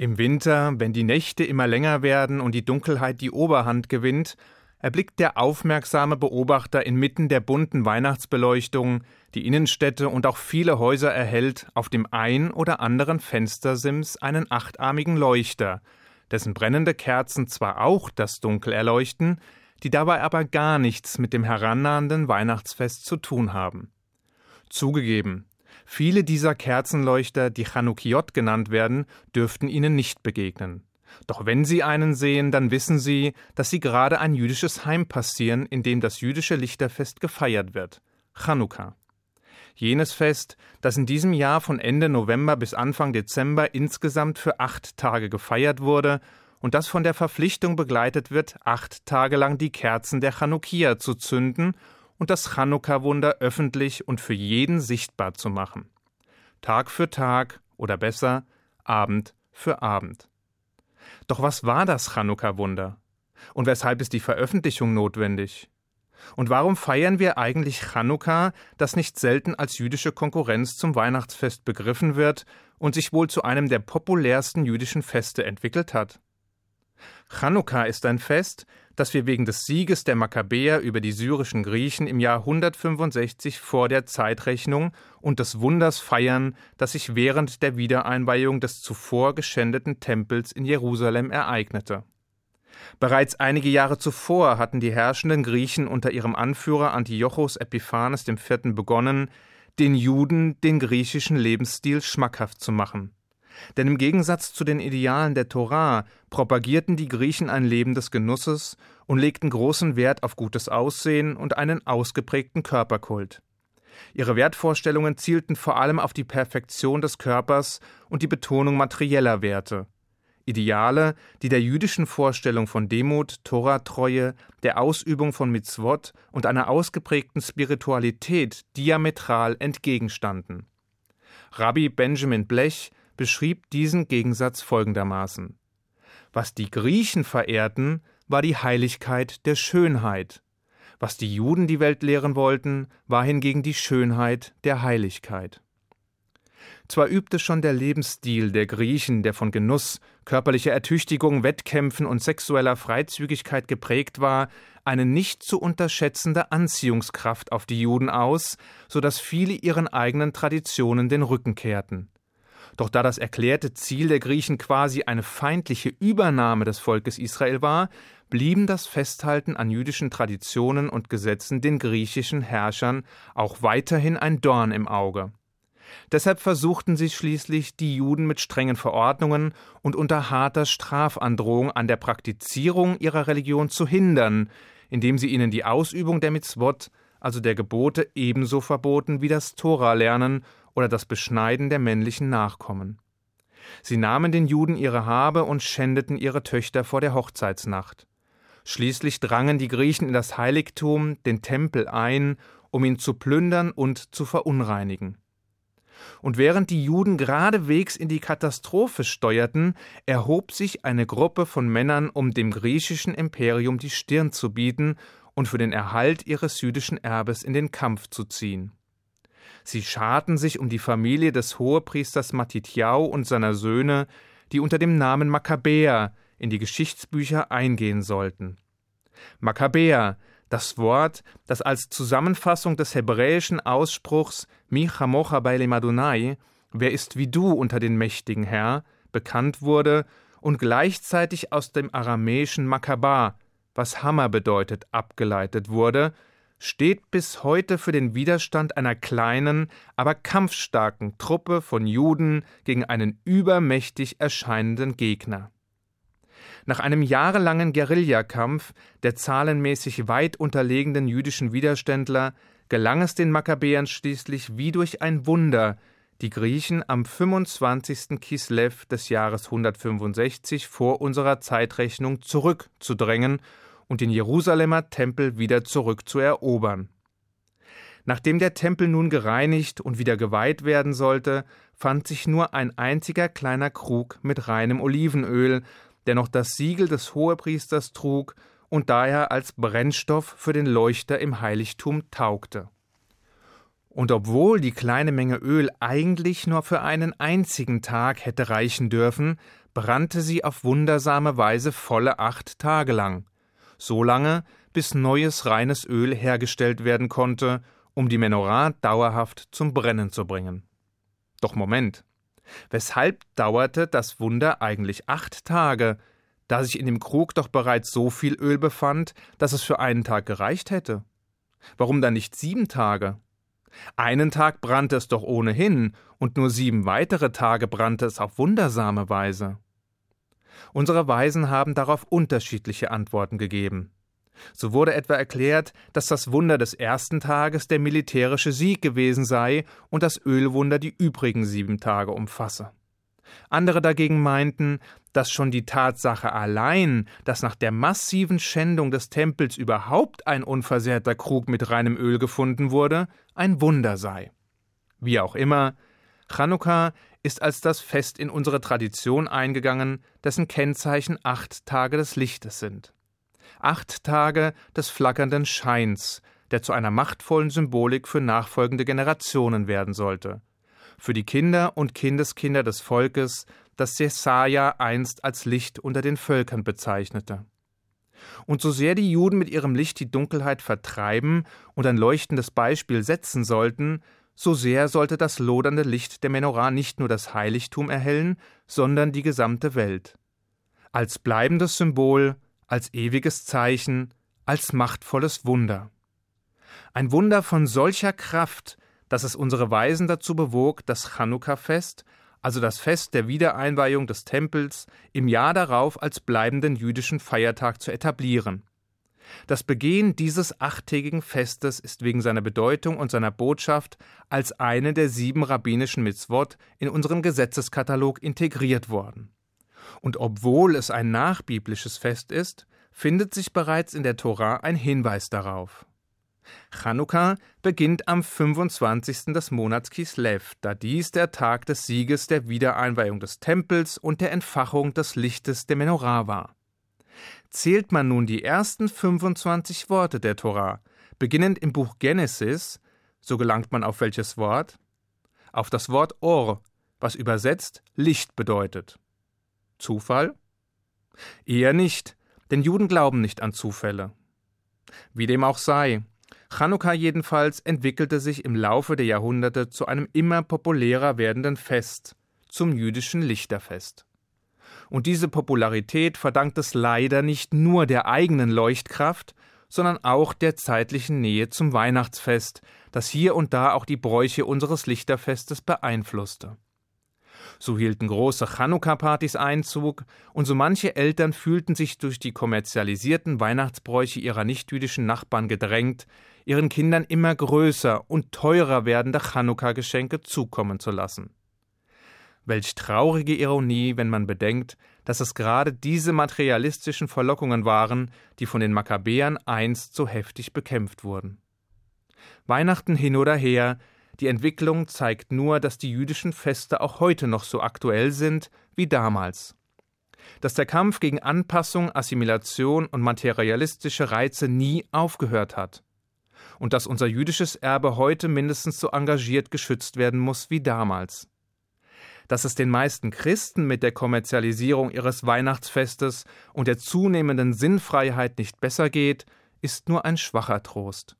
Im Winter, wenn die Nächte immer länger werden und die Dunkelheit die Oberhand gewinnt, erblickt der aufmerksame Beobachter inmitten der bunten Weihnachtsbeleuchtung, die Innenstädte und auch viele Häuser erhellt, auf dem ein oder anderen Fenstersims einen achtarmigen Leuchter, dessen brennende Kerzen zwar auch das Dunkel erleuchten, die dabei aber gar nichts mit dem herannahenden Weihnachtsfest zu tun haben. Zugegeben, Viele dieser Kerzenleuchter, die Chanukiot genannt werden, dürften ihnen nicht begegnen. Doch wenn sie einen sehen, dann wissen sie, dass sie gerade ein jüdisches Heim passieren, in dem das jüdische Lichterfest gefeiert wird. Chanukka. Jenes Fest, das in diesem Jahr von Ende November bis Anfang Dezember insgesamt für acht Tage gefeiert wurde und das von der Verpflichtung begleitet wird, acht Tage lang die Kerzen der Chanukia zu zünden und das Chanukka-Wunder öffentlich und für jeden sichtbar zu machen. Tag für Tag oder besser Abend für Abend. Doch was war das Chanukka-Wunder? Und weshalb ist die Veröffentlichung notwendig? Und warum feiern wir eigentlich Chanukka, das nicht selten als jüdische Konkurrenz zum Weihnachtsfest begriffen wird und sich wohl zu einem der populärsten jüdischen Feste entwickelt hat? Chanukka ist ein Fest, das wir wegen des Sieges der Makkabäer über die syrischen Griechen im Jahr 165 vor der Zeitrechnung und des Wunders feiern, das sich während der Wiedereinweihung des zuvor geschändeten Tempels in Jerusalem ereignete. Bereits einige Jahre zuvor hatten die herrschenden Griechen unter ihrem Anführer Antiochos Epiphanes IV. begonnen, den Juden den griechischen Lebensstil schmackhaft zu machen. Denn im Gegensatz zu den Idealen der Torah propagierten die Griechen ein Leben des Genusses und legten großen Wert auf gutes Aussehen und einen ausgeprägten Körperkult. Ihre Wertvorstellungen zielten vor allem auf die Perfektion des Körpers und die Betonung materieller Werte. Ideale, die der jüdischen Vorstellung von Demut, Toratreue, der Ausübung von Mitzvot und einer ausgeprägten Spiritualität diametral entgegenstanden. Rabbi Benjamin Blech beschrieb diesen Gegensatz folgendermaßen Was die Griechen verehrten, war die Heiligkeit der Schönheit, was die Juden die Welt lehren wollten, war hingegen die Schönheit der Heiligkeit. Zwar übte schon der Lebensstil der Griechen, der von Genuss, körperlicher Ertüchtigung, Wettkämpfen und sexueller Freizügigkeit geprägt war, eine nicht zu unterschätzende Anziehungskraft auf die Juden aus, so dass viele ihren eigenen Traditionen den Rücken kehrten. Doch da das erklärte Ziel der Griechen quasi eine feindliche Übernahme des Volkes Israel war, blieben das Festhalten an jüdischen Traditionen und Gesetzen den griechischen Herrschern auch weiterhin ein Dorn im Auge. Deshalb versuchten sie schließlich, die Juden mit strengen Verordnungen und unter harter Strafandrohung an der Praktizierung ihrer Religion zu hindern, indem sie ihnen die Ausübung der Mitzvot, also der Gebote, ebenso verboten wie das Tora lernen oder das Beschneiden der männlichen Nachkommen. Sie nahmen den Juden ihre Habe und schändeten ihre Töchter vor der Hochzeitsnacht. Schließlich drangen die Griechen in das Heiligtum, den Tempel ein, um ihn zu plündern und zu verunreinigen. Und während die Juden geradewegs in die Katastrophe steuerten, erhob sich eine Gruppe von Männern, um dem griechischen Imperium die Stirn zu bieten und für den Erhalt ihres jüdischen Erbes in den Kampf zu ziehen. Sie scharten sich um die Familie des Hohepriesters Matitjau und seiner Söhne, die unter dem Namen Makkabäer in die Geschichtsbücher eingehen sollten. Makkabäer, das Wort, das als Zusammenfassung des hebräischen Ausspruchs Mi chamocha Madunai, wer ist wie du unter den mächtigen Herr, bekannt wurde und gleichzeitig aus dem aramäischen Makkaba, was Hammer bedeutet, abgeleitet wurde steht bis heute für den Widerstand einer kleinen, aber kampfstarken Truppe von Juden gegen einen übermächtig erscheinenden Gegner. Nach einem jahrelangen Guerillakampf der zahlenmäßig weit unterlegenen jüdischen Widerständler gelang es den Makkabäern schließlich wie durch ein Wunder, die Griechen am 25. Kislev des Jahres 165 vor unserer Zeitrechnung zurückzudrängen und den Jerusalemer Tempel wieder zurückzuerobern. Nachdem der Tempel nun gereinigt und wieder geweiht werden sollte, fand sich nur ein einziger kleiner Krug mit reinem Olivenöl, der noch das Siegel des Hohepriesters trug und daher als Brennstoff für den Leuchter im Heiligtum taugte. Und obwohl die kleine Menge Öl eigentlich nur für einen einzigen Tag hätte reichen dürfen, brannte sie auf wundersame Weise volle acht Tage lang, so lange, bis neues reines Öl hergestellt werden konnte, um die Menorah dauerhaft zum Brennen zu bringen. Doch Moment. Weshalb dauerte das Wunder eigentlich acht Tage, da sich in dem Krug doch bereits so viel Öl befand, dass es für einen Tag gereicht hätte? Warum dann nicht sieben Tage? Einen Tag brannte es doch ohnehin, und nur sieben weitere Tage brannte es auf wundersame Weise. Unsere Weisen haben darauf unterschiedliche Antworten gegeben. So wurde etwa erklärt, dass das Wunder des ersten Tages der militärische Sieg gewesen sei und das Ölwunder die übrigen sieben Tage umfasse. Andere dagegen meinten, dass schon die Tatsache allein, dass nach der massiven Schändung des Tempels überhaupt ein unversehrter Krug mit reinem Öl gefunden wurde, ein Wunder sei. Wie auch immer, Chanukka ist als das Fest in unsere Tradition eingegangen, dessen Kennzeichen acht Tage des Lichtes sind. Acht Tage des flackernden Scheins, der zu einer machtvollen Symbolik für nachfolgende Generationen werden sollte für die Kinder und Kindeskinder des Volkes, das Jesaja einst als Licht unter den Völkern bezeichnete. Und so sehr die Juden mit ihrem Licht die Dunkelheit vertreiben und ein leuchtendes Beispiel setzen sollten, so sehr sollte das lodernde Licht der Menorah nicht nur das Heiligtum erhellen, sondern die gesamte Welt. Als bleibendes Symbol, als ewiges Zeichen, als machtvolles Wunder. Ein Wunder von solcher Kraft, dass es unsere Weisen dazu bewog, das Chanukka-Fest, also das Fest der Wiedereinweihung des Tempels, im Jahr darauf als bleibenden jüdischen Feiertag zu etablieren. Das Begehen dieses achttägigen Festes ist wegen seiner Bedeutung und seiner Botschaft als eine der sieben rabbinischen Mitzvot in unseren Gesetzeskatalog integriert worden. Und obwohl es ein nachbiblisches Fest ist, findet sich bereits in der Tora ein Hinweis darauf. Chanukka beginnt am 25. des Monats Kislev, da dies der Tag des Sieges der Wiedereinweihung des Tempels und der Entfachung des Lichtes der Menorah war. Zählt man nun die ersten 25 Worte der Torah, beginnend im Buch Genesis, so gelangt man auf welches Wort? Auf das Wort Or, was übersetzt Licht bedeutet. Zufall? Eher nicht, denn Juden glauben nicht an Zufälle. Wie dem auch sei, Chanukka jedenfalls entwickelte sich im Laufe der Jahrhunderte zu einem immer populärer werdenden Fest, zum jüdischen Lichterfest. Und diese Popularität verdankt es leider nicht nur der eigenen Leuchtkraft, sondern auch der zeitlichen Nähe zum Weihnachtsfest, das hier und da auch die Bräuche unseres Lichterfestes beeinflusste. So hielten große Chanukka-Partys Einzug, und so manche Eltern fühlten sich durch die kommerzialisierten Weihnachtsbräuche ihrer nichtjüdischen Nachbarn gedrängt, ihren Kindern immer größer und teurer werdende Chanukka-Geschenke zukommen zu lassen. Welch traurige Ironie, wenn man bedenkt, dass es gerade diese materialistischen Verlockungen waren, die von den Makkabäern einst so heftig bekämpft wurden. Weihnachten hin oder her, die Entwicklung zeigt nur, dass die jüdischen Feste auch heute noch so aktuell sind wie damals. Dass der Kampf gegen Anpassung, Assimilation und materialistische Reize nie aufgehört hat und dass unser jüdisches Erbe heute mindestens so engagiert geschützt werden muss wie damals. Dass es den meisten Christen mit der Kommerzialisierung ihres Weihnachtsfestes und der zunehmenden Sinnfreiheit nicht besser geht, ist nur ein schwacher Trost.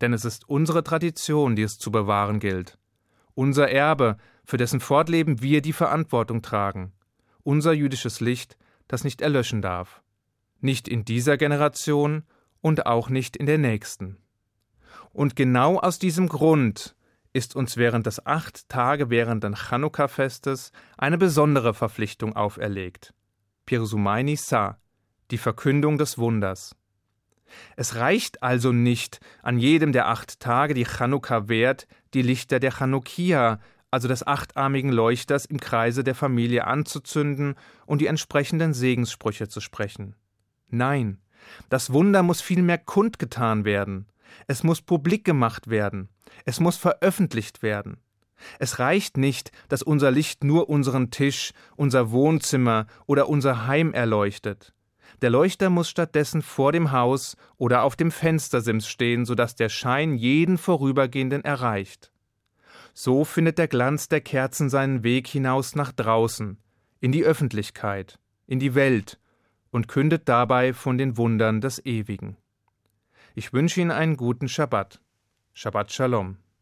Denn es ist unsere Tradition, die es zu bewahren gilt. Unser Erbe, für dessen Fortleben wir die Verantwortung tragen. Unser jüdisches Licht, das nicht erlöschen darf. Nicht in dieser Generation und auch nicht in der nächsten. Und genau aus diesem Grund ist uns während des acht Tage währenden Chanukka-Festes eine besondere Verpflichtung auferlegt. Pirsumaini Sa, die Verkündung des Wunders. Es reicht also nicht, an jedem der acht Tage, die Chanukka währt, die Lichter der Chanukia, also des achtarmigen Leuchters, im Kreise der Familie anzuzünden und die entsprechenden Segenssprüche zu sprechen. Nein, das Wunder muss vielmehr kundgetan werden. Es muss publik gemacht werden. Es muss veröffentlicht werden. Es reicht nicht, dass unser Licht nur unseren Tisch, unser Wohnzimmer oder unser Heim erleuchtet. Der Leuchter muss stattdessen vor dem Haus oder auf dem Fenstersims stehen, sodass der Schein jeden Vorübergehenden erreicht. So findet der Glanz der Kerzen seinen Weg hinaus nach draußen, in die Öffentlichkeit, in die Welt und kündet dabei von den Wundern des Ewigen. Ich wünsche Ihnen einen guten Schabbat. Shabbat Shalom.